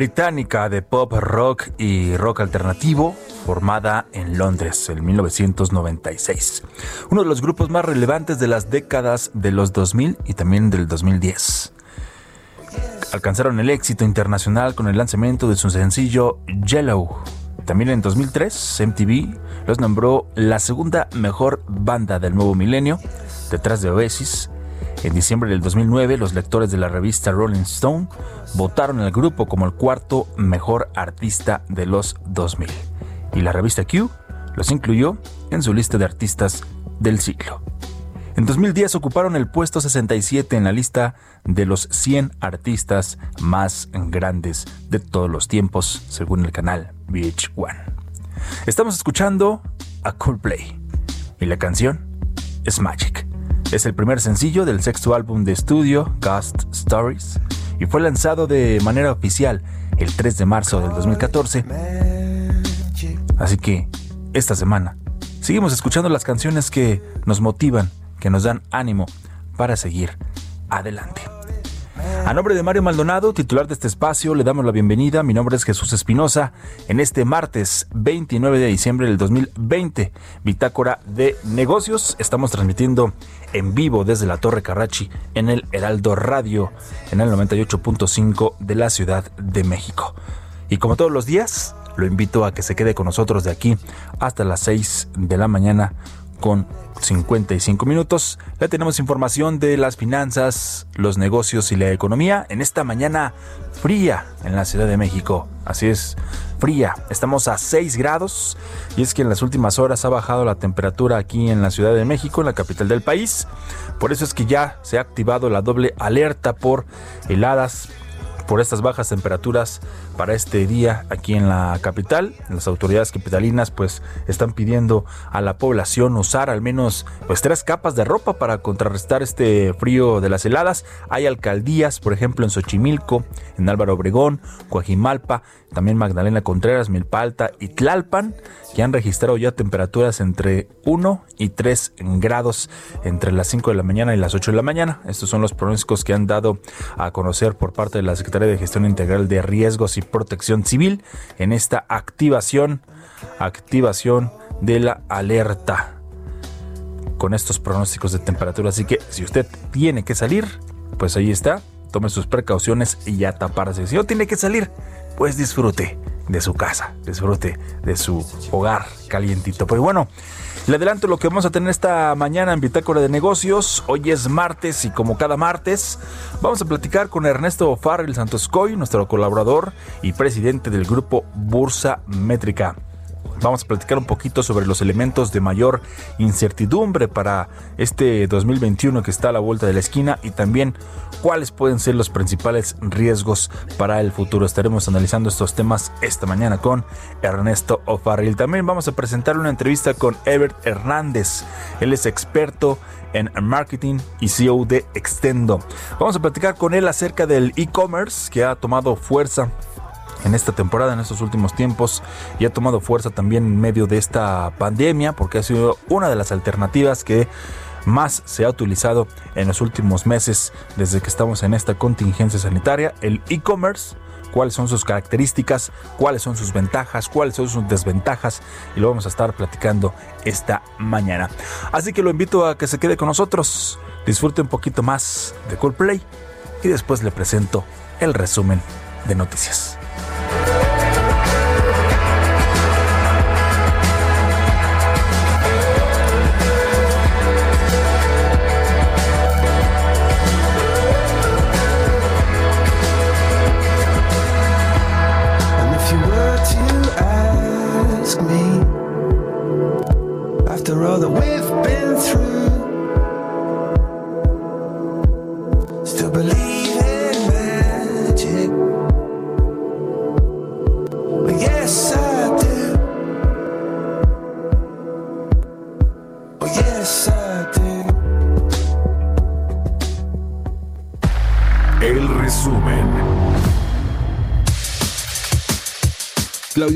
Británica de pop rock y rock alternativo formada en Londres en 1996. Uno de los grupos más relevantes de las décadas de los 2000 y también del 2010. Alcanzaron el éxito internacional con el lanzamiento de su sencillo Yellow. También en 2003, MTV los nombró la segunda mejor banda del nuevo milenio, detrás de Oasis. En diciembre del 2009, los lectores de la revista Rolling Stone votaron al grupo como el cuarto mejor artista de los 2000. Y la revista Q los incluyó en su lista de artistas del siglo. En 2010 ocuparon el puesto 67 en la lista de los 100 artistas más grandes de todos los tiempos, según el canal VH1. Estamos escuchando a Coldplay y la canción es Magic. Es el primer sencillo del sexto álbum de estudio, Ghost Stories, y fue lanzado de manera oficial el 3 de marzo del 2014. Así que esta semana seguimos escuchando las canciones que nos motivan, que nos dan ánimo para seguir adelante. A nombre de Mario Maldonado, titular de este espacio, le damos la bienvenida. Mi nombre es Jesús Espinosa. En este martes 29 de diciembre del 2020, Bitácora de Negocios, estamos transmitiendo en vivo desde la Torre Carrachi en el Heraldo Radio, en el 98.5 de la Ciudad de México. Y como todos los días, lo invito a que se quede con nosotros de aquí hasta las 6 de la mañana con 55 minutos. Le tenemos información de las finanzas, los negocios y la economía en esta mañana fría en la Ciudad de México. Así es, fría. Estamos a 6 grados y es que en las últimas horas ha bajado la temperatura aquí en la Ciudad de México, en la capital del país. Por eso es que ya se ha activado la doble alerta por heladas por estas bajas temperaturas para este día aquí en la capital. Las autoridades capitalinas pues están pidiendo a la población usar al menos pues tres capas de ropa para contrarrestar este frío de las heladas. Hay alcaldías, por ejemplo, en Xochimilco, en Álvaro Obregón, Coajimalpa, también Magdalena Contreras, Milpa Alta y Tlalpan, que han registrado ya temperaturas entre 1 y 3 grados entre las 5 de la mañana y las 8 de la mañana. Estos son los pronósticos que han dado a conocer por parte de la Secretaría de Gestión Integral de Riesgos y Protección Civil en esta activación, activación de la alerta con estos pronósticos de temperatura. Así que si usted tiene que salir, pues ahí está. Tome sus precauciones y ya taparse. Si no tiene que salir, pues disfrute. de su casa, disfrute de su hogar calientito. Pero bueno, le adelanto lo que vamos a tener esta mañana en Bitácora de Negocios. Hoy es martes y como cada martes vamos a platicar con Ernesto Farrell Santoscoy, nuestro colaborador y presidente del grupo Bursa Métrica. Vamos a platicar un poquito sobre los elementos de mayor incertidumbre para este 2021 que está a la vuelta de la esquina y también cuáles pueden ser los principales riesgos para el futuro. Estaremos analizando estos temas esta mañana con Ernesto O'Farrill. También vamos a presentar una entrevista con Ebert Hernández. Él es experto en marketing y CEO de Extendo. Vamos a platicar con él acerca del e-commerce que ha tomado fuerza en esta temporada, en estos últimos tiempos, y ha tomado fuerza también en medio de esta pandemia, porque ha sido una de las alternativas que más se ha utilizado en los últimos meses desde que estamos en esta contingencia sanitaria, el e-commerce cuáles son sus características, cuáles son sus ventajas, cuáles son sus desventajas y lo vamos a estar platicando esta mañana. Así que lo invito a que se quede con nosotros, disfrute un poquito más de Coldplay y después le presento el resumen de noticias. Bye.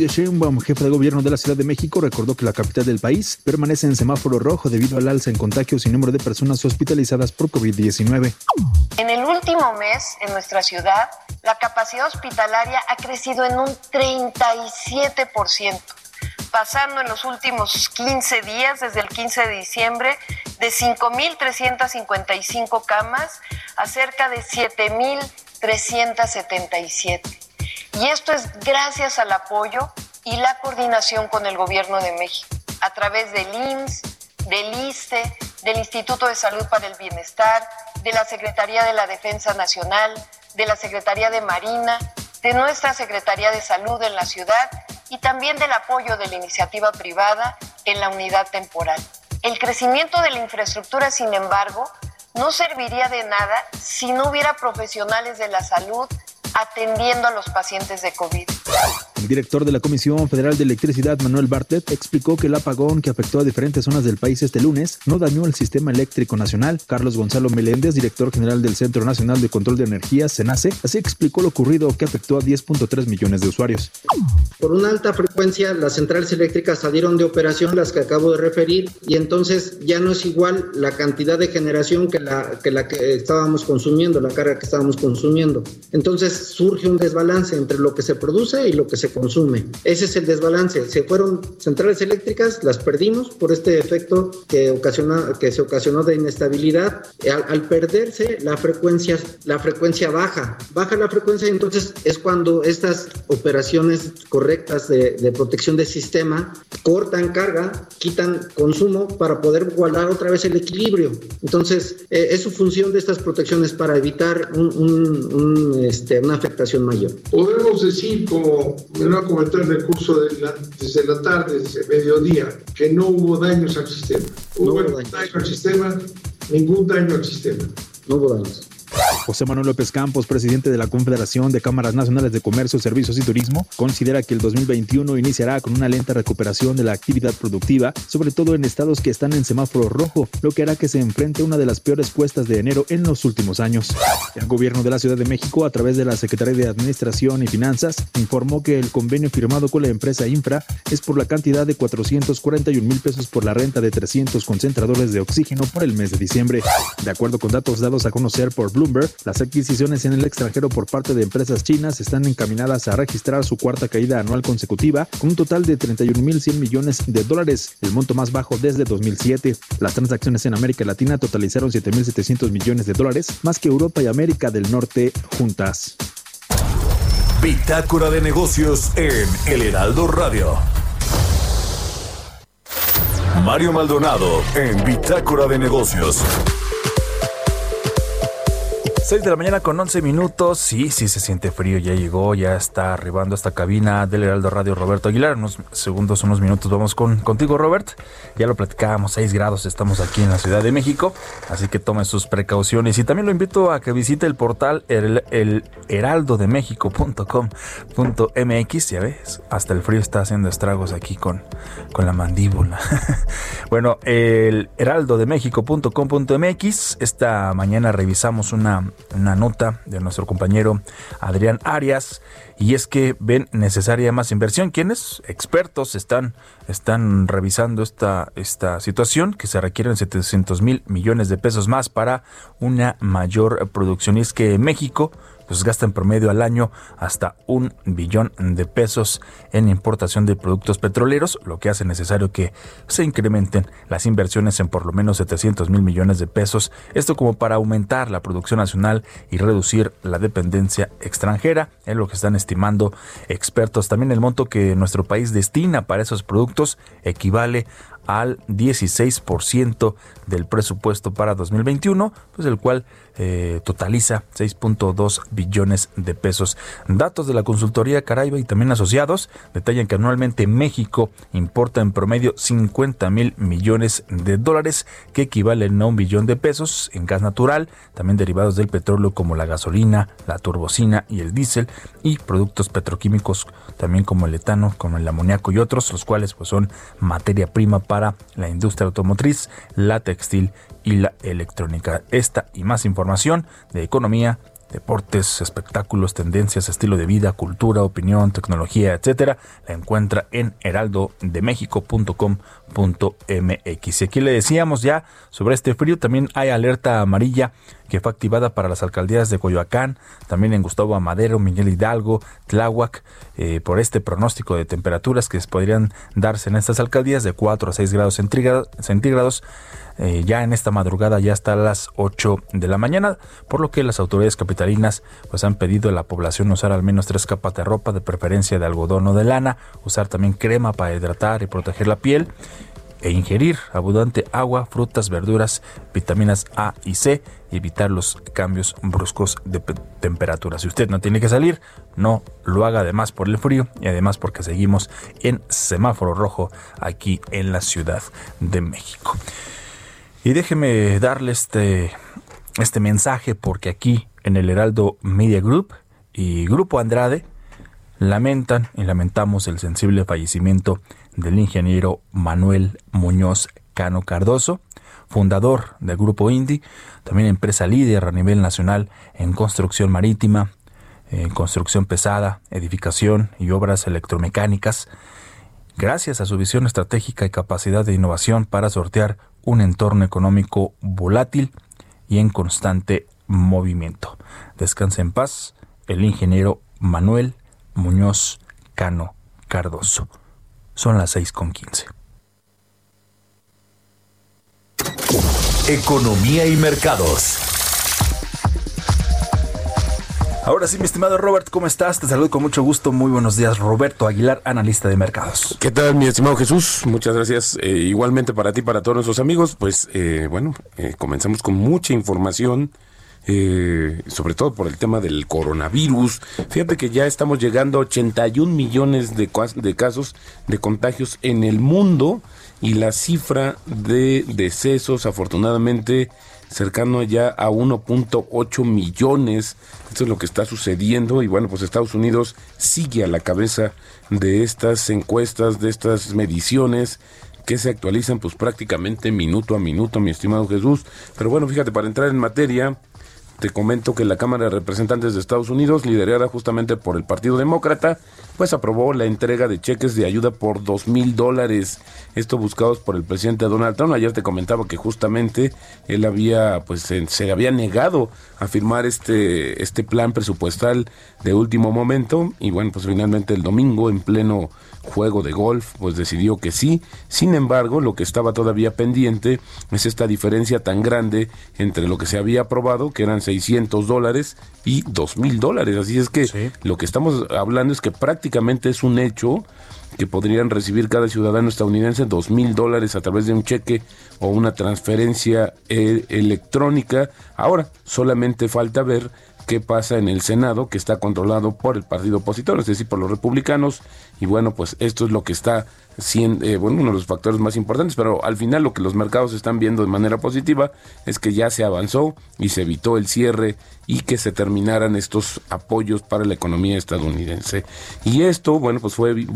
Claudia Sheinbaum, jefa de gobierno de la Ciudad de México, recordó que la capital del país permanece en semáforo rojo debido al alza en contagios y número de personas hospitalizadas por COVID-19. En el último mes, en nuestra ciudad, la capacidad hospitalaria ha crecido en un 37%, pasando en los últimos 15 días, desde el 15 de diciembre, de 5.355 camas a cerca de 7.377. Y esto es gracias al apoyo y la coordinación con el Gobierno de México, a través del IMSS, del ISTE, del Instituto de Salud para el Bienestar, de la Secretaría de la Defensa Nacional, de la Secretaría de Marina, de nuestra Secretaría de Salud en la ciudad y también del apoyo de la iniciativa privada en la unidad temporal. El crecimiento de la infraestructura, sin embargo, no serviría de nada si no hubiera profesionales de la salud atendiendo a los pacientes de COVID. El director de la Comisión Federal de Electricidad, Manuel Bartlett, explicó que el apagón que afectó a diferentes zonas del país este lunes no dañó el sistema eléctrico nacional. Carlos Gonzalo Meléndez, director general del Centro Nacional de Control de Energía, CENACE, así explicó lo ocurrido que afectó a 10.3 millones de usuarios. Por una alta frecuencia, las centrales eléctricas salieron de operación, las que acabo de referir, y entonces ya no es igual la cantidad de generación que la que, estábamos consumiendo, la carga que estábamos consumiendo. Entonces surge un desbalance entre lo que se produce y lo que se consume. Ese es el desbalance. Se fueron centrales eléctricas, las perdimos por este efecto que, ocasiona, que se ocasionó de inestabilidad. Al, perderse, la frecuencia, la frecuencia baja. Baja la frecuencia, entonces es cuando estas operaciones correctas de, de protección del sistema cortan carga, quitan consumo para poder igualar otra vez el equilibrio. Entonces, eh, es su función de estas protecciones para evitar un, un, un, este, una afectación mayor. Podemos decir, como me lo ha comentado en el curso de la, desde la tarde, desde mediodía, que no hubo daños al sistema. Hubo no hubo daños. daño al sistema, ningún daño al sistema. No hubo daños. José Manuel López Campos, presidente de la Confederación de Cámaras Nacionales de Comercio, Servicios y Turismo, considera que el 2021 iniciará con una lenta recuperación de la actividad productiva, sobre todo en estados que están en semáforo rojo, lo que hará que se enfrente una de las peores cuestas de enero en los últimos años. El gobierno de la Ciudad de México, a través de la Secretaría de Administración y Finanzas, informó que el convenio firmado con la empresa Infra es por la cantidad de 441 mil pesos por la renta de 300 concentradores de oxígeno por el mes de diciembre. De acuerdo con datos dados a conocer por Las adquisiciones en el extranjero por parte de empresas chinas están encaminadas a registrar su cuarta caída anual consecutiva con un total de 31.100 millones de dólares, el monto más bajo desde 2007. Las transacciones en América Latina totalizaron 7.700 millones de dólares, más que Europa y América del Norte juntas. Bitácora de negocios en El Heraldo Radio. Mario Maldonado en Bitácora de negocios. 6 de la mañana con 11 minutos. Sí, sí se siente frío. Ya llegó, ya está arribando esta cabina del Heraldo Radio Roberto Aguilar. Unos segundos, unos minutos vamos con contigo, Robert. Ya lo platicábamos, 6 grados. Estamos aquí en la Ciudad de México. Así que tome sus precauciones. Y también lo invito a que visite el portal el, el heraldodemexico.com.mx. Ya ves, hasta el frío está haciendo estragos aquí con, con la mandíbula. bueno, el heraldodemexico.com.mx. Esta mañana revisamos una una nota de nuestro compañero Adrián Arias y es que ven necesaria más inversión. Quienes expertos están, están revisando esta, esta situación que se requieren 700 mil millones de pesos más para una mayor producción. Y es que México pues gasta en promedio al año hasta un billón de pesos en importación de productos petroleros, lo que hace necesario que se incrementen las inversiones en por lo menos 700 mil millones de pesos, esto como para aumentar la producción nacional y reducir la dependencia extranjera, es lo que están estimando expertos. También el monto que nuestro país destina para esos productos equivale al 16% del presupuesto para 2021, pues el cual eh, totaliza 6.2 billones de pesos. Datos de la consultoría Caraiba y también asociados detallan que anualmente México importa en promedio 50 mil millones de dólares, que equivalen a un billón de pesos en gas natural, también derivados del petróleo como la gasolina, la turbocina y el diésel, y productos petroquímicos también como el etano, como el amoníaco y otros, los cuales pues son materia prima para la industria automotriz, la textil y la electrónica. Esta y más información de economía, deportes, espectáculos, tendencias, estilo de vida, cultura, opinión, tecnología, etcétera, la encuentra en heraldodemexico.com.mx. Y aquí le decíamos ya sobre este frío, también hay alerta amarilla que fue activada para las alcaldías de Coyoacán, también en Gustavo Amadero, Miguel Hidalgo, Tláhuac, eh, por este pronóstico de temperaturas que podrían darse en estas alcaldías de 4 a 6 grados centígrados eh, ya en esta madrugada, ya hasta las 8 de la mañana, por lo que las autoridades capitalinas pues han pedido a la población usar al menos tres capas de ropa, de preferencia de algodón o de lana, usar también crema para hidratar y proteger la piel e ingerir abundante agua, frutas, verduras, vitaminas A y C y evitar los cambios bruscos de temperatura. Si usted no tiene que salir, no lo haga además por el frío y además porque seguimos en semáforo rojo aquí en la Ciudad de México. Y déjeme darle este, este mensaje porque aquí en el Heraldo Media Group y Grupo Andrade lamentan y lamentamos el sensible fallecimiento del ingeniero Manuel Muñoz Cano Cardoso, fundador del Grupo Indy, también empresa líder a nivel nacional en construcción marítima, en construcción pesada, edificación y obras electromecánicas, gracias a su visión estratégica y capacidad de innovación para sortear un entorno económico volátil y en constante movimiento. Descanse en paz el ingeniero Manuel Muñoz Cano Cardoso. Son las 6 con 15. Economía y mercados. Ahora sí, mi estimado Robert, ¿cómo estás? Te saludo con mucho gusto. Muy buenos días, Roberto Aguilar, analista de mercados. ¿Qué tal, mi estimado Jesús? Muchas gracias. Eh, igualmente para ti, para todos nuestros amigos. Pues eh, bueno, eh, comenzamos con mucha información. Sobre todo por el tema del coronavirus. Fíjate que ya estamos llegando a 81 millones de, de casos de contagios en el mundo y la cifra de decesos afortunadamente cercano ya a 1.8 millones. Esto es lo que está sucediendo y bueno, pues Estados Unidos sigue a la cabeza de estas encuestas, de estas mediciones que se actualizan pues prácticamente minuto a minuto, mi estimado Jesús. Pero bueno, fíjate, para entrar en materia, te comento que la Cámara de Representantes de Estados Unidos, liderada justamente por el Partido Demócrata, pues aprobó la entrega de cheques de ayuda por dos mil dólares. Esto buscados por el presidente Donald Trump. Ayer te comentaba que justamente él había, pues se, había negado a firmar este, este plan presupuestal de último momento. Y bueno, pues finalmente el domingo, en pleno juego de golf, pues decidió que sí. Sin embargo, lo que estaba todavía pendiente es esta diferencia tan grande entre lo que se había aprobado, que eran 600 dólares, y dos mil dólares. Así es que lo que estamos hablando es que prácticamente es un hecho que podrían recibir cada ciudadano estadounidense dos mil dólares a través de un cheque o una transferencia eh, electrónica. Ahora, solamente falta ver qué pasa en el Senado, que está controlado por el partido opositor, es decir, por los republicanos. Y bueno, pues esto es lo que está siendo, eh, bueno, uno de los factores más importantes, pero al final lo que los mercados están viendo de manera positiva es que ya se avanzó y se evitó el cierre y que se terminaran estos apoyos para la economía estadounidense. Y esto, bueno, pues fue,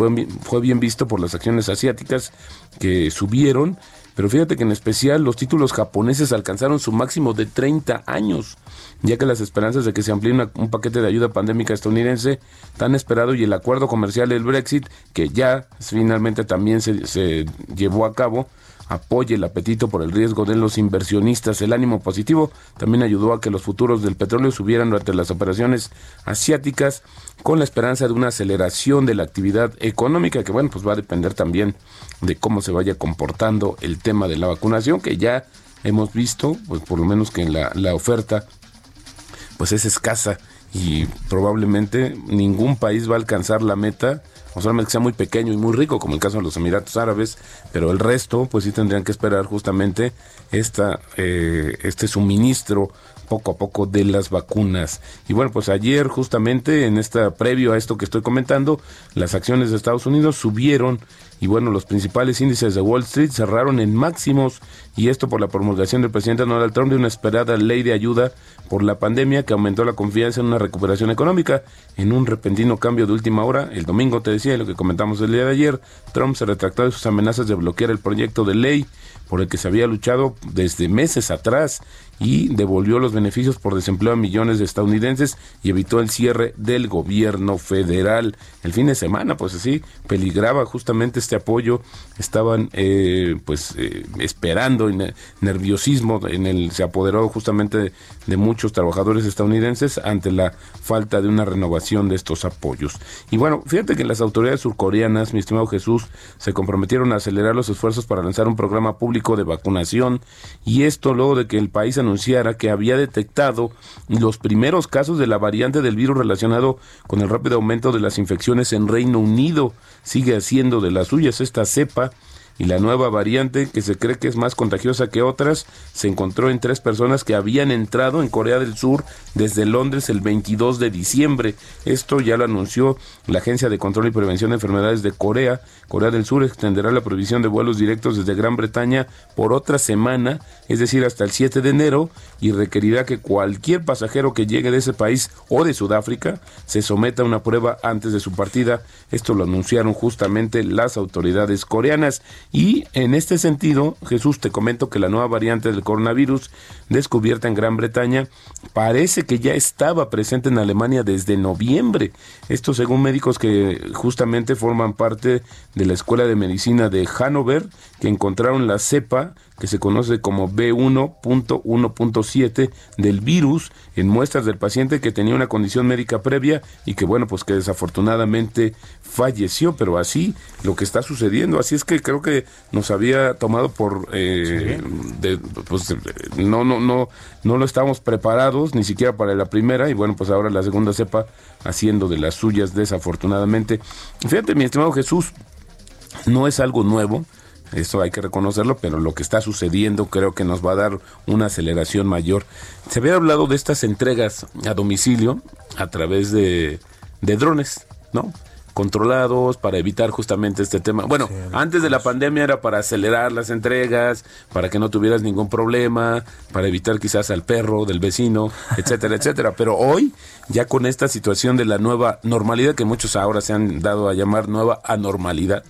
fue bien visto por las acciones asiáticas que subieron, pero fíjate que en especial los títulos japoneses alcanzaron su máximo de 30 años ya que las esperanzas de que se amplíe un paquete de ayuda pandémica estadounidense tan esperado y el acuerdo comercial del Brexit, que ya finalmente también se, se llevó a cabo, apoye el apetito por el riesgo de los inversionistas. El ánimo positivo también ayudó a que los futuros del petróleo subieran durante las operaciones asiáticas con la esperanza de una aceleración de la actividad económica que bueno, pues va a depender también de cómo se vaya comportando el tema de la vacunación que ya hemos visto, pues por lo menos que en la, la oferta pues es escasa y probablemente ningún país va a alcanzar la meta, o solamente sea muy pequeño y muy rico, como el caso de los Emiratos Árabes, pero el resto, pues sí tendrían que esperar justamente esta, eh, este suministro poco a poco de las vacunas. Y bueno, pues ayer justamente en esta previo a esto que estoy comentando, las acciones de Estados Unidos subieron y bueno, los principales índices de Wall Street cerraron en máximos y esto por la promulgación del presidente Donald Trump de una esperada ley de ayuda por la pandemia que aumentó la confianza en una recuperación económica. En un repentino cambio de última hora, el domingo te decía lo que comentamos el día de ayer, Trump se retractó de sus amenazas de bloquear el proyecto de ley por el que se había luchado desde meses atrás y devolvió los beneficios por desempleo a millones de estadounidenses y evitó el cierre del gobierno federal. El fin de semana, pues así, peligraba justamente este apoyo. Estaban eh, pues eh, esperando nerviosismo, en el se apoderó justamente de, muchos trabajadores estadounidenses ante la falta de una renovación de estos apoyos. Y bueno, fíjate que las autoridades surcoreanas, mi estimado Jesús, se comprometieron a acelerar los esfuerzos para lanzar un programa público de vacunación y esto luego de que el país anunciara que había detectado los primeros casos de la variante del virus relacionado con el rápido aumento de las infecciones en Reino Unido. Sigue haciendo de las suyas esta cepa y la nueva variante, que se cree que es más contagiosa que otras, se encontró en tres personas que habían entrado en Corea del Sur desde Londres el 22 de diciembre. Esto ya lo anunció la Agencia de Control y Prevención de Enfermedades de Corea. Corea del Sur extenderá la prohibición de vuelos directos desde Gran Bretaña por otra semana, es decir, hasta el 7 de enero, y requerirá que cualquier pasajero que llegue de ese país o de Sudáfrica se someta a una prueba antes de su partida. Esto lo anunciaron justamente las autoridades coreanas. Y en este sentido, Jesús, te comento que la nueva variante del coronavirus descubierta en Gran Bretaña parece que ya estaba presente en Alemania desde noviembre. Esto según médicos que justamente forman parte de la Escuela de Medicina de Hannover, que encontraron la cepa que se conoce como B1.1.7 del virus en muestras del paciente que tenía una condición médica previa y que bueno, pues que desafortunadamente falleció, pero así lo que está sucediendo, así es que creo que nos había tomado por eh, pues no no no no lo estábamos preparados ni siquiera para la primera y bueno, pues ahora la segunda cepa haciendo de las suyas desafortunadamente. Fíjate, mi estimado Jesús, no es algo nuevo eso hay que reconocerlo, pero lo que está sucediendo creo que nos va a dar una aceleración mayor. Se había hablado de estas entregas a domicilio a través de, drones, ¿no? controlados para evitar justamente este tema. Bueno, antes de la pandemia era para acelerar las entregas, para que no tuvieras ningún problema, para evitar quizás al perro del vecino, etcétera, etcétera. Pero hoy, ya con esta situación de la nueva normalidad, que muchos ahora se han dado a llamar nueva anormalidad,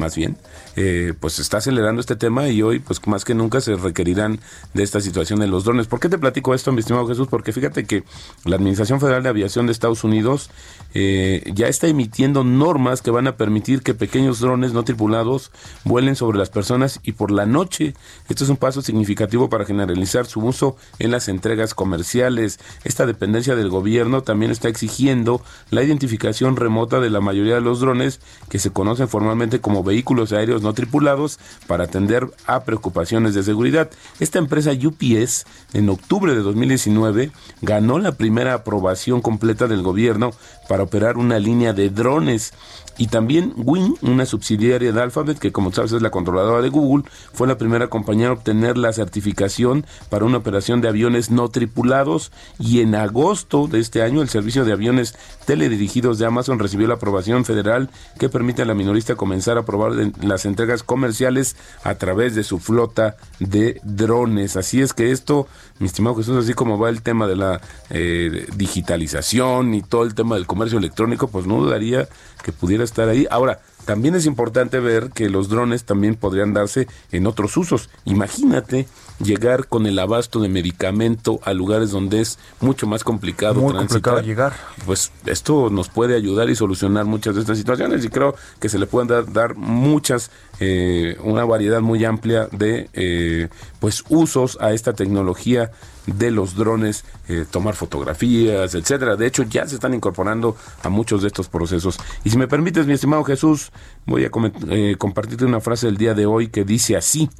más bien, eh, pues está acelerando este tema y hoy, pues más que nunca se requerirán de esta situación de los drones. ¿Por qué te platico esto, mi estimado Jesús? Porque fíjate que la Administración Federal de Aviación de Estados Unidos eh, ya está emitiendo normas que van a permitir que pequeños drones no tripulados vuelen sobre las personas y por la noche. Esto es un paso significativo para generalizar su uso en las entregas comerciales. Esta dependencia del gobierno también está exigiendo la identificación remota de la mayoría de los drones que se conocen formalmente como vehículos aéreos no tripulados para atender a preocupaciones de seguridad. Esta empresa UPS en octubre de 2019 ganó la primera aprobación completa del gobierno para operar una línea de drones y también Wing, una subsidiaria de Alphabet, que como sabes es la controladora de Google, fue la primera compañía a obtener la certificación para una operación de aviones no tripulados. Y en agosto de este año, el servicio de aviones teledirigidos de Amazon recibió la aprobación federal que permite a la minorista comenzar a probar las entregas comerciales a través de su flota de drones. Así es que esto, mi estimado Jesús, así como va el tema de la eh, digitalización y todo el tema del comercio electrónico, pues no dudaría que pudiera estar ahí. Ahora, también es importante ver que los drones también podrían darse en otros usos. Imagínate llegar con el abasto de medicamento a lugares donde es mucho más complicado Muy complicado llegar. Pues esto nos puede ayudar y solucionar muchas de estas situaciones y creo que se le pueden dar, dar muchas, eh, una variedad muy amplia de eh, pues usos a esta tecnología de los drones, eh, tomar fotografías, etcétera. De hecho, ya se están incorporando a muchos de estos procesos. Y si me permites, mi estimado Jesús, voy a eh, compartirte una frase del día de hoy que dice así.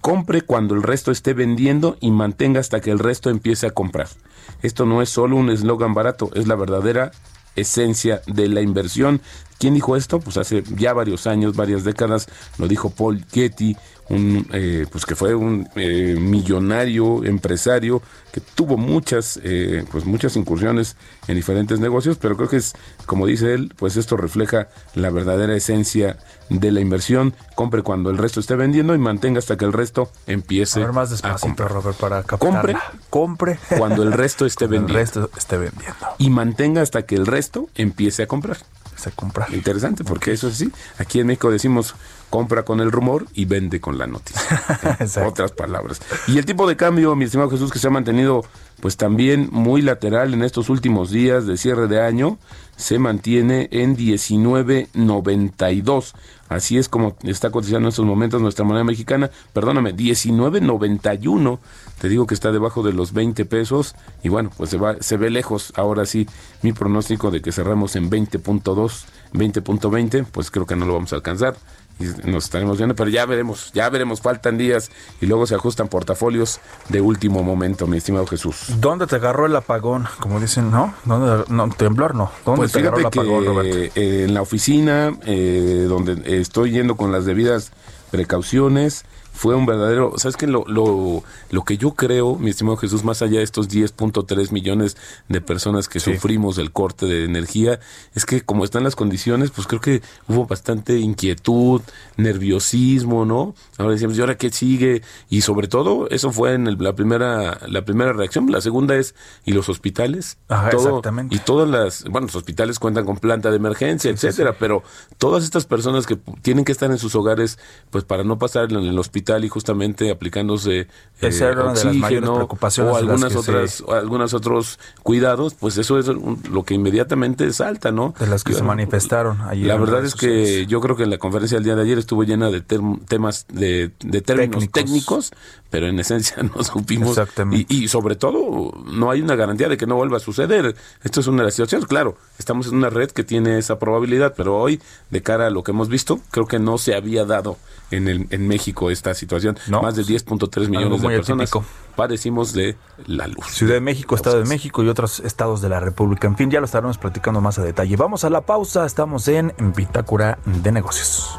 Compre cuando el resto esté vendiendo y mantenga hasta que el resto empiece a comprar. Esto no es solo un eslogan barato, es la verdadera esencia de la inversión. ¿Quién dijo esto? Pues hace ya varios años, varias décadas, lo dijo Paul Getty, un, eh, pues que fue un eh, millonario empresario que tuvo muchas, eh, pues muchas incursiones en diferentes negocios, pero creo que es, como dice él, pues esto refleja la verdadera esencia de la inversión. Compre cuando el resto esté vendiendo y mantenga hasta que el resto empiece a, ver más despacito, Robert, para Compre, compre cuando el resto esté vendiendo. El resto esté vendiendo. Y mantenga hasta que el resto empiece a comprar. Se comprar. Interesante, porque eso es así. Aquí en México decimos compra con el rumor y vende con la noticia. otras palabras. Y el tipo de cambio, mi estimado Jesús, que se ha mantenido pues también muy lateral en estos últimos días de cierre de año, se mantiene en 19.92. Así es como está cotizando en estos momentos nuestra moneda mexicana. Perdóname, 19.91. Te digo que está debajo de los 20 pesos. Y bueno, pues se, va, se ve lejos ahora sí mi pronóstico de que cerramos en 20.2, 20.20. Pues creo que no lo vamos a alcanzar nos estaremos viendo, pero ya veremos, ya veremos, faltan días y luego se ajustan portafolios de último momento, mi estimado Jesús. ¿Dónde te agarró el apagón? Como dicen, ¿no? ¿Dónde, no temblor no. ¿Dónde pues te agarró el apagón, eh, en la oficina, eh, donde estoy yendo con las debidas precauciones, fue un verdadero, ¿sabes qué? Lo, lo, lo que yo creo, mi estimado Jesús, más allá de estos 10.3 millones de personas que sufrimos el corte de energía, es que como están las condiciones, pues creo que hubo bastante inquietud, nerviosismo, ¿no? Ahora decíamos, ¿y ahora qué sigue? Y sobre todo, eso fue en la primera la primera reacción. La segunda es, ¿y los hospitales? Ajá, exactamente. Y todas las, bueno, los hospitales cuentan con planta de emergencia, etcétera, pero todas estas personas que tienen que estar en sus hogares, pues para no pasar en el hospital, y justamente aplicándose eh, oxígeno o algunas otras algunos otros cuidados, pues eso es lo que inmediatamente salta, ¿no? De las que se manifestaron ayer. La verdad es que yo creo que la conferencia del día de ayer estuvo llena de temas de, términos técnicos. pero en esencia no supimos y, y, sobre todo no hay una garantía de que no vuelva a suceder. Esto es una de las situaciones, claro, estamos en una red que tiene esa probabilidad, pero hoy de cara a lo que hemos visto, creo que no se había dado en, el, en México esta situación. Más de 10.3 millones de personas padecimos de la luz. Ciudad de México, Estado de México y otros estados de la República. En fin, ya lo estaremos platicando más a detalle. Vamos a la pausa, estamos en Bitácora de Negocios.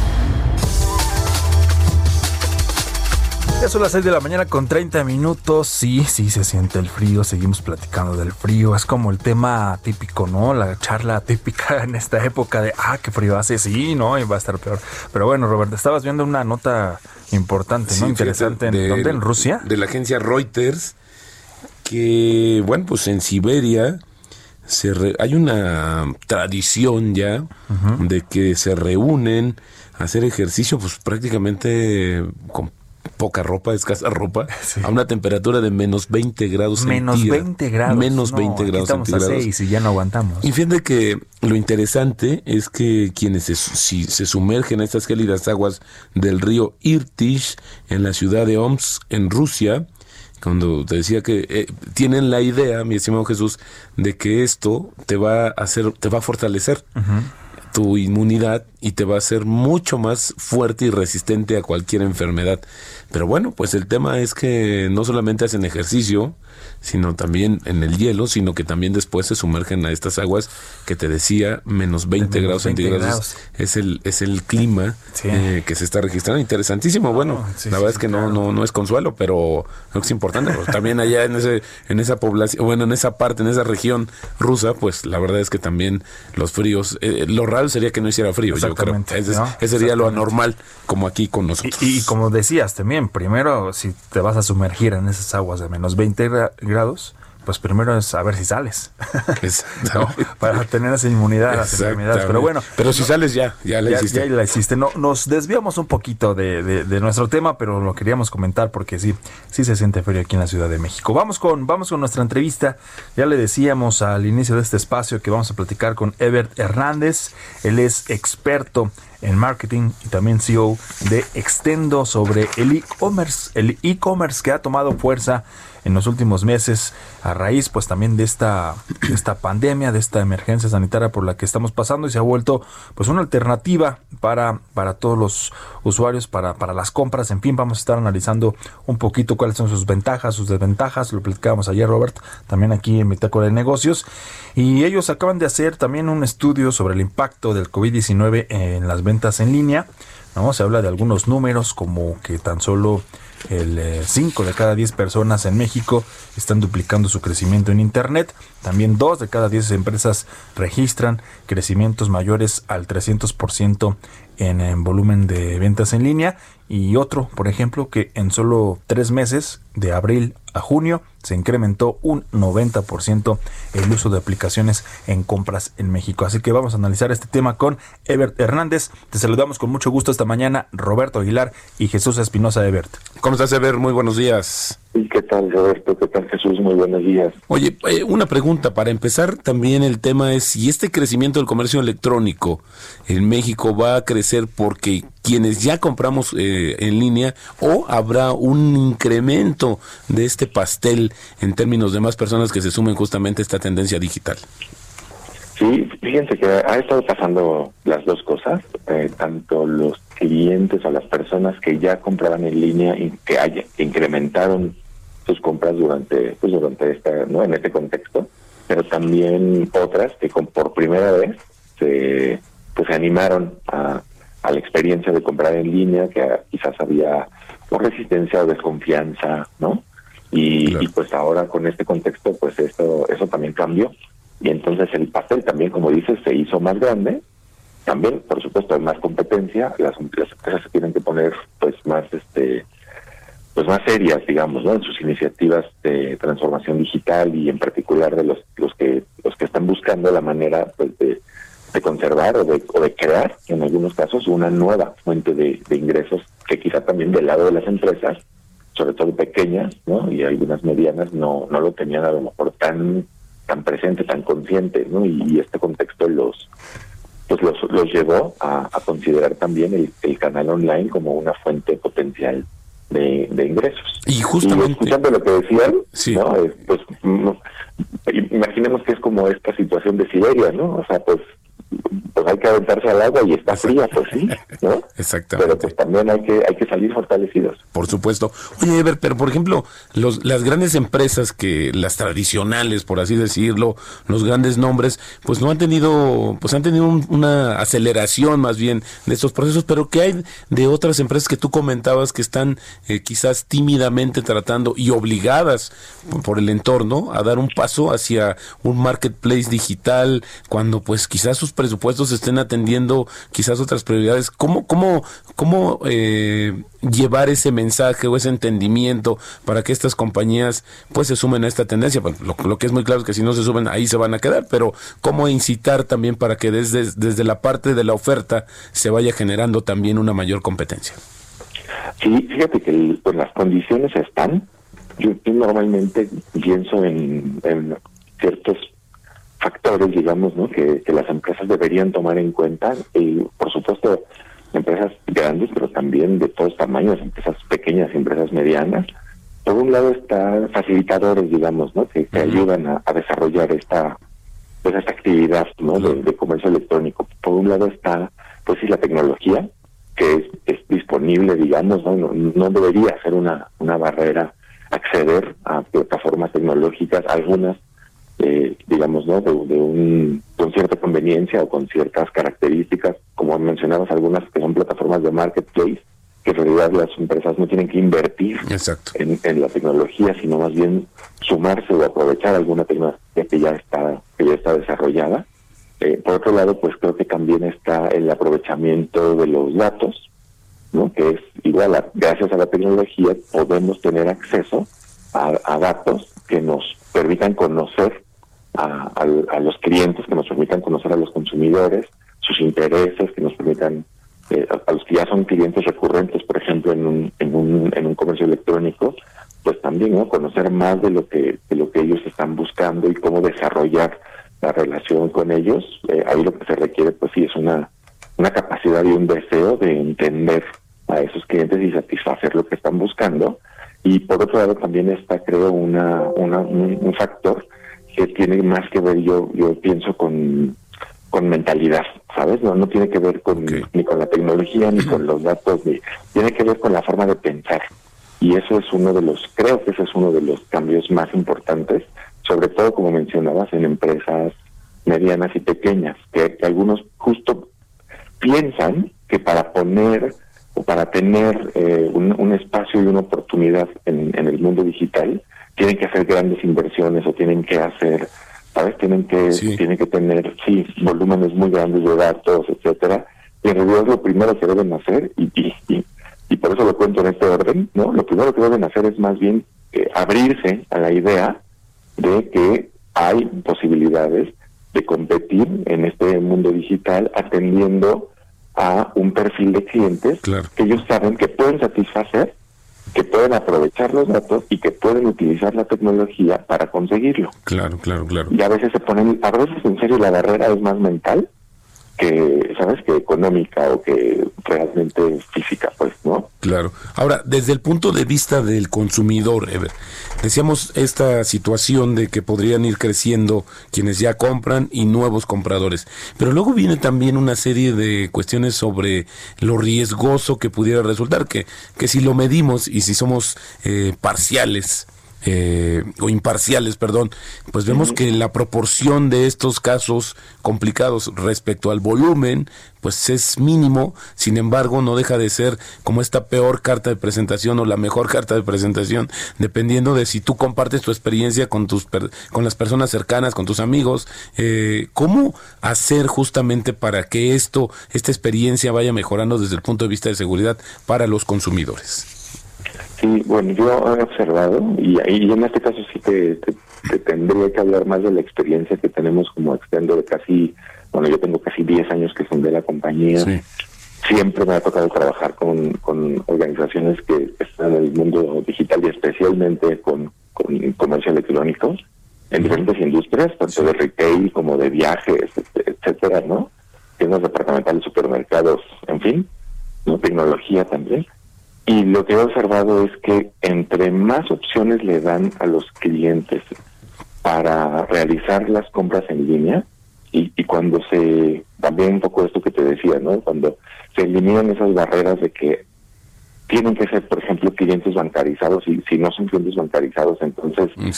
Ya son las 6 de la mañana con 30 minutos. Sí, sí, se siente el frío. Seguimos platicando del frío. Es como el tema típico, ¿no? La charla típica en esta época de, ah, qué frío hace. Sí, ¿no? Y va a estar peor. Pero bueno, Roberto, estabas viendo una nota importante, ¿no? Interesante. ¿En dónde? ¿En Rusia? De la agencia Reuters. Que, bueno, pues en Siberia se hay una tradición ya de que se reúnen a hacer ejercicio, pues prácticamente con poca ropa, escasa ropa, a una temperatura de menos 20 grados Menos 20 grados. Menos 20 grados estamos a 6 y ya no aguantamos. Y fíjate que lo interesante es que quienes se, si, se sumergen en estas gélidas aguas del río Irtish en la ciudad de Omsk, en Rusia, cuando te decía que eh, tienen la idea, mi estimado Jesús, de que esto te va a hacer, te va a fortalecer tu inmunidad y te va a hacer mucho más fuerte y resistente a cualquier enfermedad. Pero bueno, pues el tema es que no solamente hacen ejercicio, sino también en el hielo, sino que también después se sumergen a estas aguas que te decía menos 20 grados centígrados. es el es el clima eh, que se está registrando. Interesantísimo. Bueno la verdad es que no no no es consuelo pero creo que es importante también allá en ese en esa población bueno en esa parte en esa región rusa pues la verdad es que también los fríos eh, lo raro sería que no hiciera frío yo creo. Ese, sería lo anormal como aquí con nosotros. Y, y como decías también primero si te vas a sumergir en esas aguas de menos 20 grados, pues primero es a ver si sales. Para tener esa inmunidad a las enfermedades. Pero bueno. Pero si sales ya, ya la hiciste. Ya la hiciste. No, nos desviamos un poquito de, de, nuestro tema, pero lo queríamos comentar porque sí, sí se siente frío aquí en la Ciudad de México. Vamos con, vamos con nuestra entrevista. Ya le decíamos al inicio de este espacio que vamos a platicar con Ebert Hernández. Él es experto en marketing y también CEO de Extendo sobre el e-commerce, el e-commerce que ha tomado fuerza en los últimos meses a raíz pues también de esta, esta pandemia, de esta emergencia sanitaria por la que estamos pasando y se ha vuelto pues una alternativa para, para todos los usuarios, para, para las compras. En fin, vamos a estar analizando un poquito cuáles son sus ventajas, sus desventajas. Lo platicábamos ayer, Robert, también aquí en Bitácora de Negocios. Y ellos acaban de hacer también un estudio sobre el impacto del COVID-19 en las ventas en línea. ¿no? Se habla de algunos números como que tan solo el 5 eh, de cada 10 personas en México están duplicando su crecimiento en Internet. También 2 de cada 10 empresas registran crecimientos mayores al 300% en, en volumen de ventas en línea. Y otro, por ejemplo, que en solo 3 meses, de abril a junio, se incrementó un 90% el uso de aplicaciones en compras en México. Así que vamos a analizar este tema con Ebert Hernández. Te saludamos con mucho gusto esta mañana, Roberto Aguilar y Jesús Espinosa Ebert. ¿Cómo estás, Ebert? Muy buenos días. ¿Qué tal, Roberto? ¿Qué tal, Jesús? Muy buenos días. Oye, eh, una pregunta para empezar también el tema es si este crecimiento del comercio electrónico en México va a crecer porque quienes ya compramos eh, en línea o habrá un incremento de este pastel en términos de más personas que se sumen justamente a esta tendencia digital. Sí, fíjense que ha estado pasando las dos cosas, eh, tanto los clientes o las personas que ya compraban en línea y que, haya, incrementaron sus compras durante pues durante esta no en este contexto pero también otras que con, por primera vez se pues se animaron a, a la experiencia de comprar en línea que quizás había o resistencia o desconfianza no y, y, pues ahora con este contexto pues esto eso también cambió. Y entonces el papel también como dices se hizo más grande. También, por supuesto, hay más competencia, las, empresas se tienen que poner pues más este pues más serias, digamos, ¿no? En sus iniciativas de transformación digital y en particular de los los que los que están buscando la manera pues de, conservar o de, o de crear en algunos casos una nueva fuente de, de ingresos que quizá también del lado de las empresas sobre todo pequeñas no y algunas medianas no no lo tenían a lo mejor tan tan presente tan consciente no y este contexto los pues los, los llevó a, considerar también el, canal online como una fuente potencial de, ingresos. Y justamente... escuchando lo que decían, ¿no? pues imaginemos que es como esta situación de Siberia, ¿no? O sea, pues pues hay que aventarse al agua y está fría, pues sí, ¿no? Exactamente. Pero pues también hay que, hay que salir fortalecidos. Por supuesto. Oye, Ever, pero por ejemplo, los, las grandes empresas que, las tradicionales, por así decirlo, los grandes nombres, pues no han tenido, pues han tenido una aceleración más bien de estos procesos, pero ¿qué hay de otras empresas que tú comentabas que están eh, quizás tímidamente tratando y obligadas por el entorno a dar un paso hacia un marketplace digital cuando pues quizás sus presupuestos estén atendiendo quizás otras prioridades? ¿Cómo, cómo, cómo eh, llevar ese mensaje o ese entendimiento para que estas compañías pues se sumen a esta tendencia? lo, lo, que es muy claro es que si no se suben ahí se van a quedar, pero ¿cómo incitar también para que desde, desde la parte de la oferta se vaya generando también una mayor competencia? Sí, fíjate que pues, las condiciones están. Yo, yo normalmente pienso en, en, ciertos factores, digamos, ¿no? Que, que, las empresas deberían tomar en cuenta. Y, por supuesto, empresas grandes, pero también de todos tamaños, empresas pequeñas, empresas medianas. Por un lado están facilitadores, digamos, ¿no? Que, que uh -huh. ayudan a, a, desarrollar esta pues esta actividad, ¿no? De, de comercio electrónico. Por un lado está, pues sí, la tecnología, que es, es disponible, digamos, ¿no? ¿no? No, debería ser una, una barrera acceder a plataformas tecnológicas, algunas, eh, digamos, ¿no? De, de, un, con cierta conveniencia o con ciertas características, como mencionabas, algunas que son plataformas de marketplace, que en realidad las empresas no tienen que invertir en, en, la tecnología, sino más bien sumarse o aprovechar alguna tecnología que ya está, que ya está desarrollada. Eh, por otro lado, pues creo que también está el aprovechamiento de los datos, ¿no? que es igual, a, gracias a la tecnología podemos tener acceso a, a datos que nos permitan conocer a, a, los clientes, que nos permitan conocer a los consumidores, sus intereses, que nos permitan, eh, a, los que ya son clientes recurrentes, por ejemplo, en un, en un, en un comercio electrónico, pues también ¿no? conocer más de lo que de lo que ellos están buscando y cómo desarrollar la relación con ellos, eh, ahí lo que se requiere pues sí es una, una capacidad y un deseo de entender a esos clientes y satisfacer lo que están buscando. Y por otro lado también está creo una, una un, un, factor que tiene más que ver yo yo pienso con con mentalidad, ¿sabes? No no tiene que ver con okay. ni con la tecnología ni con los datos, ni, tiene que ver con la forma de pensar. Y eso es uno de los creo que ese es uno de los cambios más importantes sobre todo como mencionabas en empresas medianas y pequeñas, que, que, algunos justo piensan que para poner o para tener eh, un, un, espacio y una oportunidad en, en, el mundo digital, tienen que hacer grandes inversiones o tienen que hacer, ¿sabes? Tienen que, sí. tienen que tener, sí, volúmenes muy grandes de datos, etcétera. Y en realidad lo primero que deben hacer, y, y, y, y por eso lo cuento en este orden, ¿no? Lo primero que deben hacer es más bien eh, abrirse a la idea de que hay posibilidades de competir en este mundo digital atendiendo a un perfil de clientes claro. que ellos saben que pueden satisfacer, que pueden aprovechar los datos y que pueden utilizar la tecnología para conseguirlo. Claro, claro, claro. Y a veces se ponen, a veces en serio la barrera es más mental que, ¿sabes? Que económica o que realmente física, pues, ¿no? Claro. Ahora, desde el punto de vista del consumidor, decíamos esta situación de que podrían ir creciendo quienes ya compran y nuevos compradores, pero luego viene también una serie de cuestiones sobre lo riesgoso que pudiera resultar, que, que si lo medimos y si somos eh, parciales, eh, o imparciales, perdón, pues vemos que la proporción de estos casos complicados respecto al volumen, pues es mínimo, sin embargo no deja de ser como esta peor carta de presentación o la mejor carta de presentación, dependiendo de si tú compartes tu experiencia con tus con las personas cercanas, con tus amigos, eh, cómo hacer justamente para que esto, esta experiencia vaya mejorando desde el punto de vista de seguridad para los consumidores. Sí, bueno, yo he observado, y, y en este caso sí te, te, te, tendría que hablar más de la experiencia que tenemos como extendo de casi, bueno, yo tengo casi 10 años que fundé la compañía. Sí. Siempre me ha tocado trabajar con, con organizaciones que están en el mundo digital y especialmente con, con comercio electrónico en diferentes industrias, tanto de retail como de viajes, etcétera, ¿no? Tiendas departamentales, supermercados, en fin, ¿no? Tecnología también. Y lo que he observado es que entre más opciones le dan a los clientes para realizar las compras en línea, y, y cuando se también un poco esto que te decía, ¿no? Cuando se eliminan esas barreras de que tienen que ser, por ejemplo, clientes bancarizados y si no son clientes bancarizados, entonces Mm,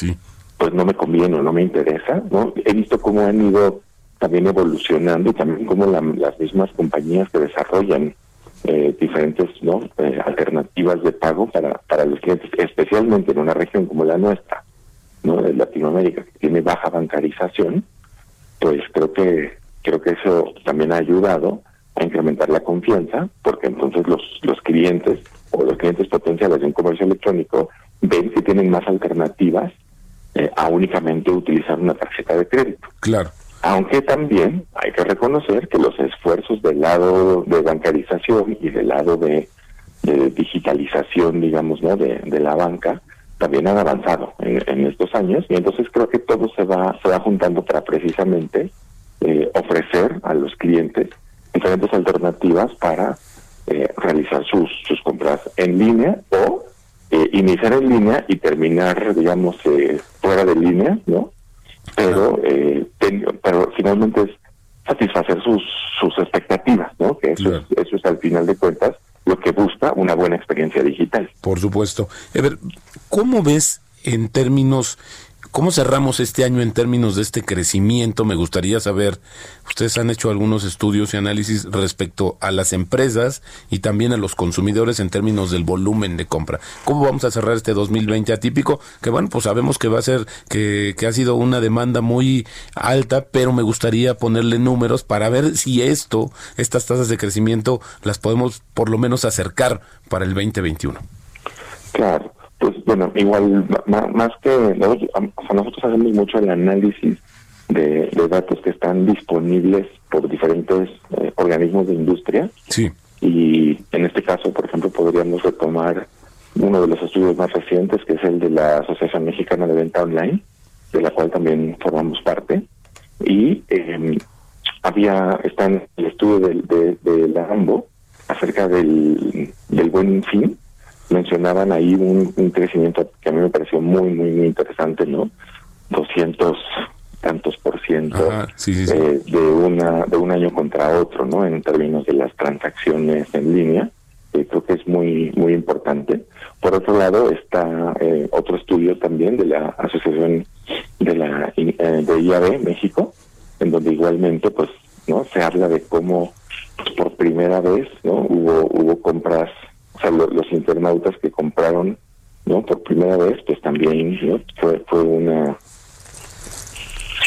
pues no me conviene o no me interesa, ¿no? He visto cómo han ido también evolucionando y también cómo la- las mismas compañías que desarrollan eh, diferentes ¿no? Eh, alternativas de pago para, para los clientes, especialmente en una región como la nuestra, ¿no? de Latinoamérica, que tiene baja bancarización, pues creo que creo que eso también ha ayudado a incrementar la confianza, porque entonces los, los clientes o los clientes potenciales de un comercio electrónico ven que tienen más alternativas eh, a únicamente utilizar una tarjeta de crédito. Claro. Aunque también hay que reconocer que los esfuerzos del lado de bancarización y del lado de, digitalización, digamos, ¿no? de, la banca, también han avanzado en, en estos años y entonces creo que todo se va se va juntando para precisamente eh, ofrecer a los clientes diferentes alternativas para eh, realizar sus, sus compras en línea o eh, iniciar en línea y terminar, digamos, eh, fuera de línea, ¿no? Pero, eh, ten- pero finalmente es satisfacer sus, sus expectativas, ¿no? Que eso, es, eso es al final de cuentas lo que busca una buena experiencia digital. Por supuesto. Ever, ¿cómo ves en términos, cómo cerramos este año en términos de este crecimiento? Me gustaría saber, ustedes han hecho algunos estudios y análisis respecto a las empresas y también a los consumidores en términos del volumen de compra. ¿Cómo vamos a cerrar este 2020 atípico? Que bueno, pues sabemos que va a ser, que, que ha sido una demanda muy alta, pero me gustaría ponerle números para ver si esto, estas tasas de crecimiento, las podemos por lo menos acercar para el 2021. Claro, pues bueno, igual más que nosotros, o sea, nosotros hacemos mucho el análisis de, de datos que están disponibles por diferentes eh, organismos de industria. Sí. Y en este caso, por ejemplo, podríamos retomar uno de los estudios más recientes, que es el de la Asociación Mexicana de Venta Online, de la cual también formamos parte. Y eh, había, está en el estudio del- de, de la AMBO acerca del, del buen fin, mencionaban ahí un, un crecimiento que a mí me pareció muy, muy, muy interesante, ¿no? 200 tantos por ciento eh, de una de un año contra otro, ¿no? En términos de las transacciones en línea, eh, creo que es muy muy importante. Por otro lado está eh, otro estudio también de la asociación de la eh, de IAB México, en donde igualmente pues no se habla de cómo pues, por primera vez no hubo hubo compras, sea lo- los internautas que compraron no por primera vez pues también ¿no? fue fue una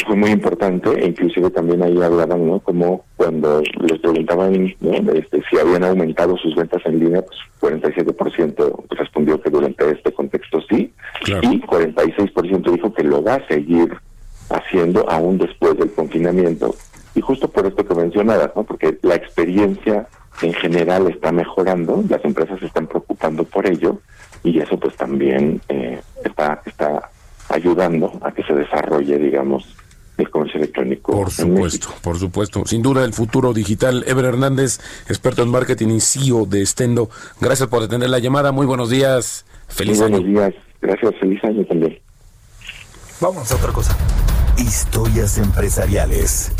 fue muy importante e inclusive también ahí hablaban no como cuando les preguntaban ¿no? este, si habían aumentado sus ventas en línea pues 47% respondió que durante este contexto sí y 46% dijo que lo va a seguir haciendo aún después del confinamiento. Y justo por esto que mencionabas no porque la experiencia en general está mejorando las empresas se están preocupando por ello y eso pues también eh, está está ayudando a que se desarrolle digamos el comercio electrónico Por supuesto, por supuesto. Sin duda el futuro digital. Ever Hernández, experto en marketing y CEO de Estendo. Gracias por atender la llamada. Muy buenos días. Feliz Muy año. buenos días gracias feliz año también Vamos a otra cosa. Historias empresariales.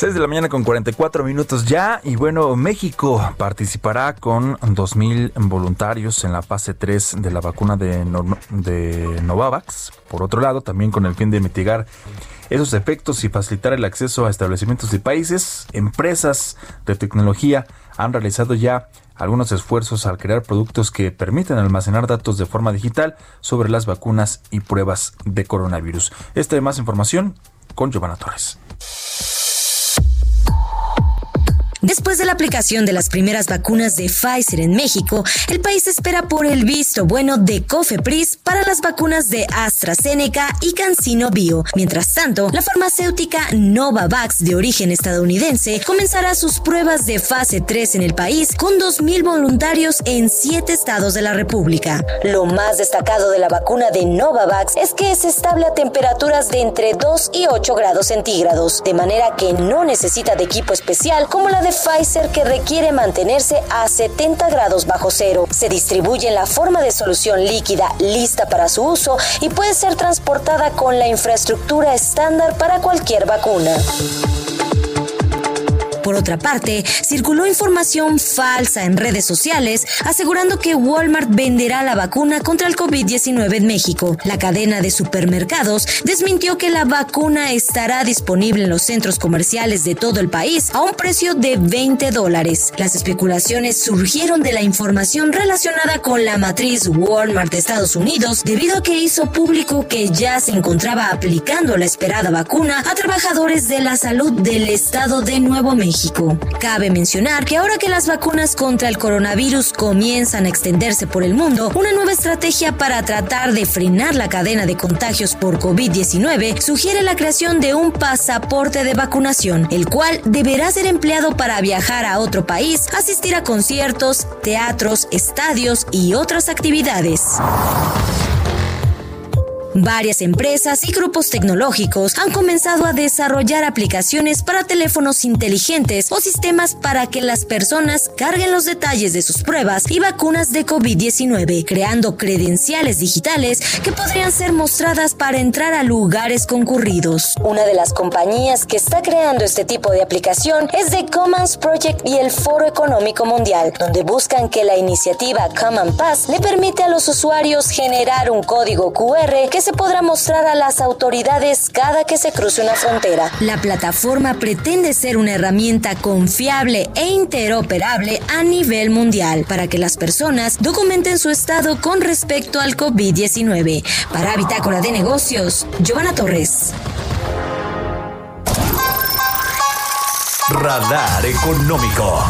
6 de la mañana con 44 minutos ya y bueno, México participará con 2.000 voluntarios en la fase 3 de la vacuna de, Novavax. Por otro lado, también con el fin de mitigar esos efectos y facilitar el acceso a establecimientos y países, empresas de tecnología han realizado ya algunos esfuerzos al crear productos que permiten almacenar datos de forma digital sobre las vacunas y pruebas de coronavirus. Esta y más información con Giovanna Torres. Después de la aplicación de las primeras vacunas de Pfizer en México, el país espera por el visto bueno de Cofepris para las vacunas de AstraZeneca y CanSino Bio. Mientras tanto, la farmacéutica Novavax de origen estadounidense comenzará sus pruebas de fase 3 en el país con 2.000 voluntarios en 7 estados de la República. Lo más destacado de la vacuna de Novavax es que es estable a temperaturas de entre 2 y 8 grados centígrados, de manera que no necesita de equipo especial como la de Pfizer que requiere mantenerse a 70 grados bajo cero. Se distribuye en la forma de solución líquida lista para su uso y puede ser transportada con la infraestructura estándar para cualquier vacuna. Por otra parte, circuló información falsa en redes sociales asegurando que Walmart venderá la vacuna contra el COVID-19 en México. La cadena de supermercados desmintió que la vacuna estará disponible en los centros comerciales de todo el país a un precio de 20 dólares. Las especulaciones surgieron de la información relacionada con la matriz Walmart de Estados Unidos debido a que hizo público que ya se encontraba aplicando la esperada vacuna a trabajadores de la salud del estado de Nuevo México. Cabe mencionar que ahora que las vacunas contra el coronavirus comienzan a extenderse por el mundo, una nueva estrategia para tratar de frenar la cadena de contagios por COVID-19 sugiere la creación de un pasaporte de vacunación, el cual deberá ser empleado para viajar a otro país, asistir a conciertos, teatros, estadios y otras actividades. Varias empresas y grupos tecnológicos han comenzado a desarrollar aplicaciones para teléfonos inteligentes o sistemas para que las personas carguen los detalles de sus pruebas y vacunas de COVID-19, creando credenciales digitales que podrían ser mostradas para entrar a lugares concurridos. Una de las compañías que está creando este tipo de aplicación es The Commons Project y el Foro Económico Mundial, donde buscan que la iniciativa Common Pass le permite a los usuarios generar un código QR que se podrá mostrar a las autoridades cada que se cruce una frontera. La plataforma pretende ser una herramienta confiable e interoperable a nivel mundial para que las personas documenten su estado con respecto al COVID-19. Para Bitácora de Negocios, Giovanna Torres. Radar Económico.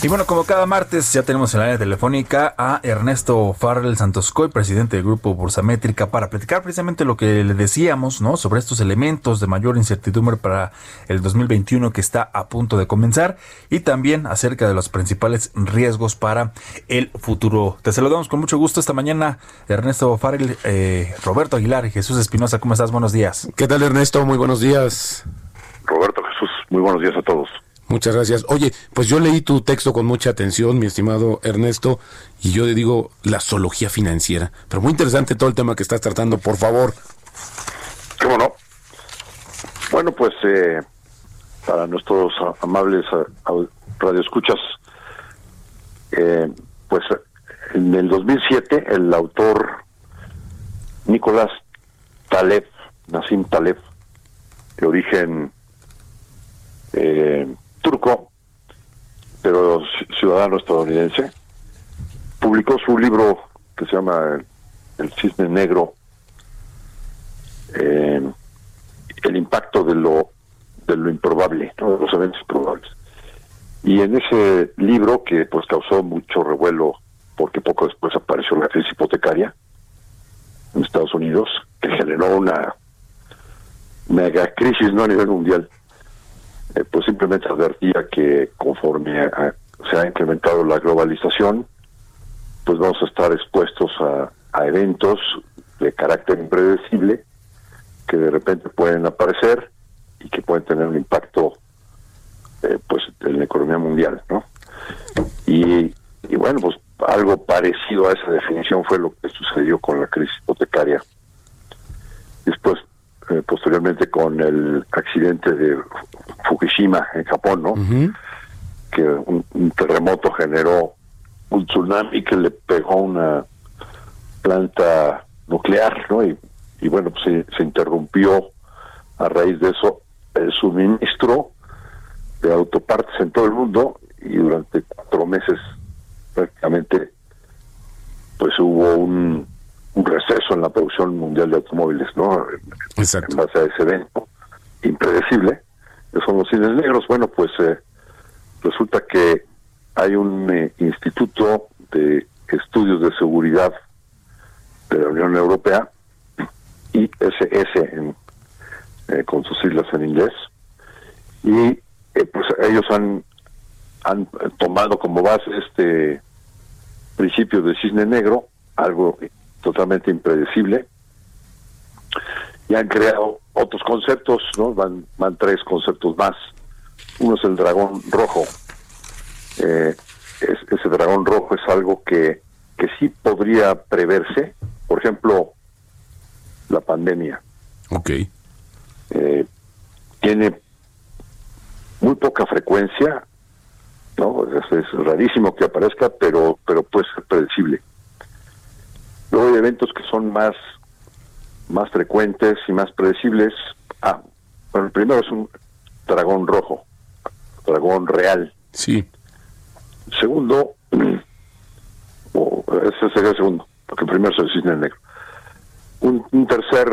Y bueno, como cada martes ya tenemos en la línea telefónica a Ernesto Farrell Santoscoy, presidente del grupo Bursamétrica, para platicar precisamente lo que le decíamos, ¿no? Sobre estos elementos de mayor incertidumbre para el 2021 que está a punto de comenzar y también acerca de los principales riesgos para el futuro. Te saludamos con mucho gusto esta mañana, Ernesto Farrell, eh, Roberto Aguilar y Jesús Espinosa. ¿Cómo estás? Buenos días. ¿Qué tal, Ernesto? Muy buenos días. Roberto Jesús, muy buenos días a todos. Muchas gracias. Oye, pues yo leí tu texto con mucha atención, mi estimado Ernesto, y yo le digo la zoología financiera. Pero muy interesante todo el tema que estás tratando, por favor. ¿Cómo no? Bueno, pues eh, para nuestros amables radioescuchas, eh, pues en el 2007 el autor Nicolás Taleb, Nassim Taleb, de origen eh, turco, pero ciudadano estadounidense, publicó su libro que se llama El cisne negro, eh, el impacto de lo de lo improbable, de los eventos probables. Y en ese libro, que pues causó mucho revuelo, porque poco después apareció la crisis hipotecaria en Estados Unidos, que generó una mega crisis no a nivel mundial, eh, pues simplemente advertía que conforme se ha incrementado la globalización, pues vamos a estar expuestos a, eventos de carácter impredecible que de repente pueden aparecer y que pueden tener un impacto eh, pues en la economía mundial, ¿no? Y, y bueno, pues algo parecido a esa definición fue lo que sucedió con la crisis hipotecaria. Después eh, posteriormente con el accidente de Fukushima en Japón, ¿no? Que un, terremoto generó un tsunami que le pegó una planta nuclear, ¿no? Y, y bueno, pues se, se interrumpió a raíz de eso el suministro de autopartes en todo el mundo y durante cuatro meses prácticamente pues hubo un un receso en la producción mundial de automóviles, ¿no? Exacto. En base a ese evento impredecible, que son los cines negros. Bueno, pues eh, resulta que hay un eh, instituto de estudios de seguridad de la Unión Europea, ISS en, eh, con sus siglas en inglés, y pues ellos han, han tomado como base este principio de cisne negro, algo totalmente impredecible y han creado otros conceptos, ¿no? Van, van tres conceptos más. Uno es el dragón rojo. Eh, ese dragón rojo es algo que, que sí podría preverse. Por ejemplo, la pandemia. Ok. Eh, tiene muy poca frecuencia, ¿no? Es, rarísimo que aparezca, pero, pero puede ser predecible. Luego hay eventos que son más, más frecuentes y más predecibles. Ah, bueno, el primero es un dragón rojo, dragón real. Sí. Segundo, o ese sería el segundo, porque el primero es el cisne negro. Un, un tercer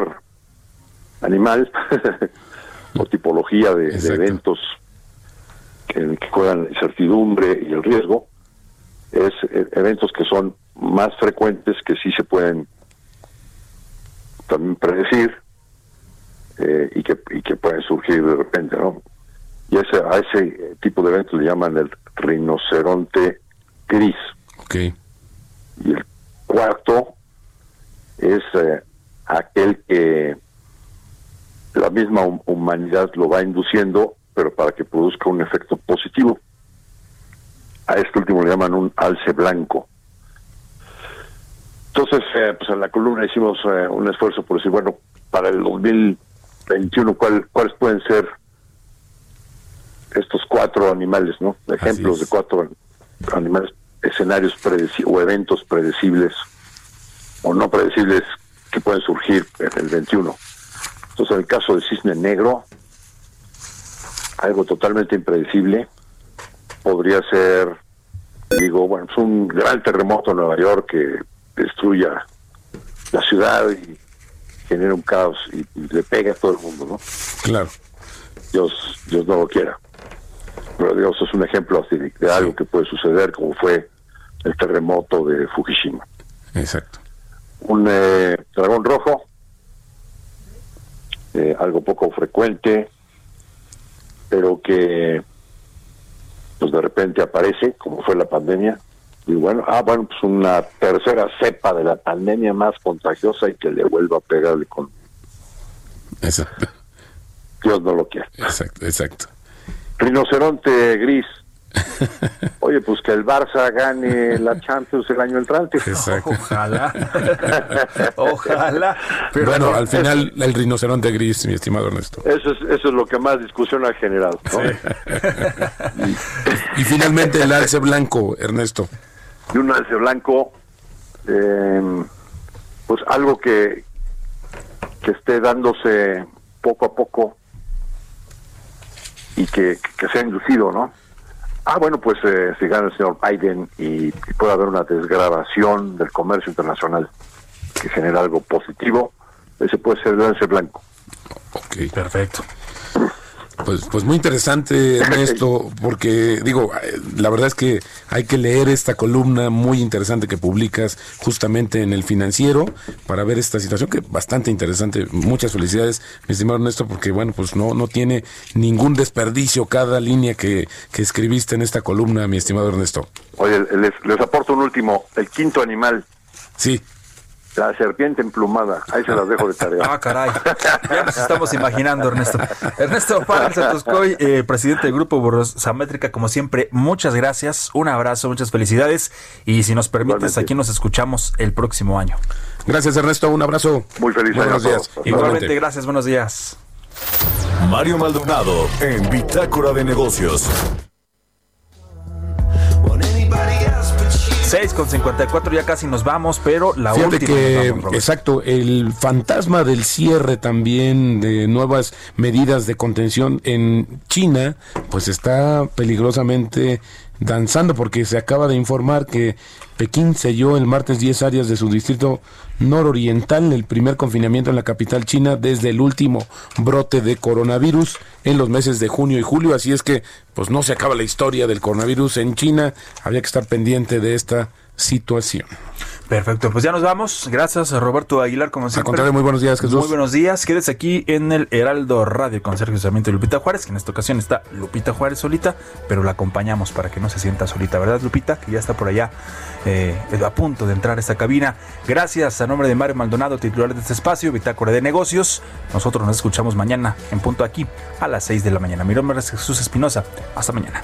animal o tipología de, eventos que, que juegan la incertidumbre y el riesgo es eh, eventos que son más frecuentes que sí se pueden también predecir eh, y que y que pueden surgir de repente no y ese a ese tipo de eventos le llaman el rinoceronte gris okay. y el cuarto es eh, aquel que la misma humanidad lo va induciendo, pero para que produzca un efecto positivo. A este último le llaman un alce blanco. Entonces, eh, pues en la columna hicimos eh, un esfuerzo por decir, bueno, para el 2021, ¿cuál, ¿cuáles pueden ser estos cuatro animales, ¿no? Ejemplos de cuatro animales, escenarios o eventos predecibles o no predecibles que pueden surgir en el 21. Entonces, en el caso del cisne negro, algo totalmente impredecible, podría ser, digo, bueno, es un gran terremoto en Nueva York que destruya la ciudad y genera un caos y, le pega a todo el mundo, ¿no? Claro. Dios, Dios no lo quiera. Pero Dios es un ejemplo así de, algo que puede suceder, como fue el terremoto de Fukushima. Exacto. Un eh, dragón rojo, eh, algo poco frecuente, pero que pues de repente aparece, como fue la pandemia, y bueno, ah, bueno, pues una tercera cepa de la pandemia más contagiosa y que le vuelva a pegarle con... Exacto. Dios no lo quiere. Exacto, exacto. Rinoceronte gris, Oye, pues que el Barça gane la Champions el año entrante. Ojalá. Ojalá. bueno, al final el rinoceronte gris, mi estimado Ernesto. Eso es, eso es lo que más discusión ha generado. y, finalmente el alce blanco, Ernesto. Y un alce blanco, em, pues algo que, que esté dándose poco a poco y que, que sea inducido, ¿no? Ah, bueno, pues eh, si gana el señor Biden y, puede haber una desgrabación del comercio internacional que genera algo positivo, ese puede ser el lance blanco. Ok, perfecto. Pues, pues muy interesante, Ernesto, porque digo, eh, la verdad es que hay que leer esta columna muy interesante que publicas justamente en el financiero para ver esta situación que bastante interesante. Muchas felicidades, mi estimado Ernesto, porque bueno, pues no, no tiene ningún desperdicio cada línea que, que escribiste en esta columna, mi estimado Ernesto. Oye, les, les aporto un último, el quinto animal. Sí. La serpiente emplumada, ahí se las dejo de tarea. Ah, caray. Ya nos estamos imaginando, Ernesto. Ernesto Párez Satoscoy, eh, presidente del Grupo Burrosamétrica, como siempre, muchas gracias, un abrazo, muchas felicidades. Y si nos permites, aquí nos escuchamos el próximo año. Gracias, Ernesto, un abrazo. Muy feliz Buenos días. Igualmente, gracias, buenos días. Mario Maldonado en Bitácora de Negocios. 6 con 54 ya casi nos vamos, pero la Fíjate última. que, vamos, exacto, el fantasma del cierre también de nuevas medidas de contención en China, pues está peligrosamente danzando porque se acaba de informar que Pekín selló el martes 10 áreas de su distrito nororiental, el primer confinamiento en la capital china desde el último brote de coronavirus en los meses de junio y julio, así es que pues no se acaba la historia del coronavirus en China, había que estar pendiente de esta situación. Perfecto, pues ya nos vamos. Gracias a Roberto Aguilar, como siempre. Al contrario, muy buenos días, Jesús. Muy buenos días. Quédese aquí en el Heraldo Radio con Sergio Sarmiento y Lupita Juárez, que en esta ocasión está Lupita Juárez solita, pero la acompañamos para que no se sienta solita, ¿verdad, Lupita? Que ya está por allá eh, a punto de entrar a esta cabina. Gracias a nombre de Mario Maldonado, titular de este espacio, Bitácora de Negocios. Nosotros nos escuchamos mañana en punto aquí a las 6 de la mañana. Mi nombre es Jesús Espinosa. Hasta mañana.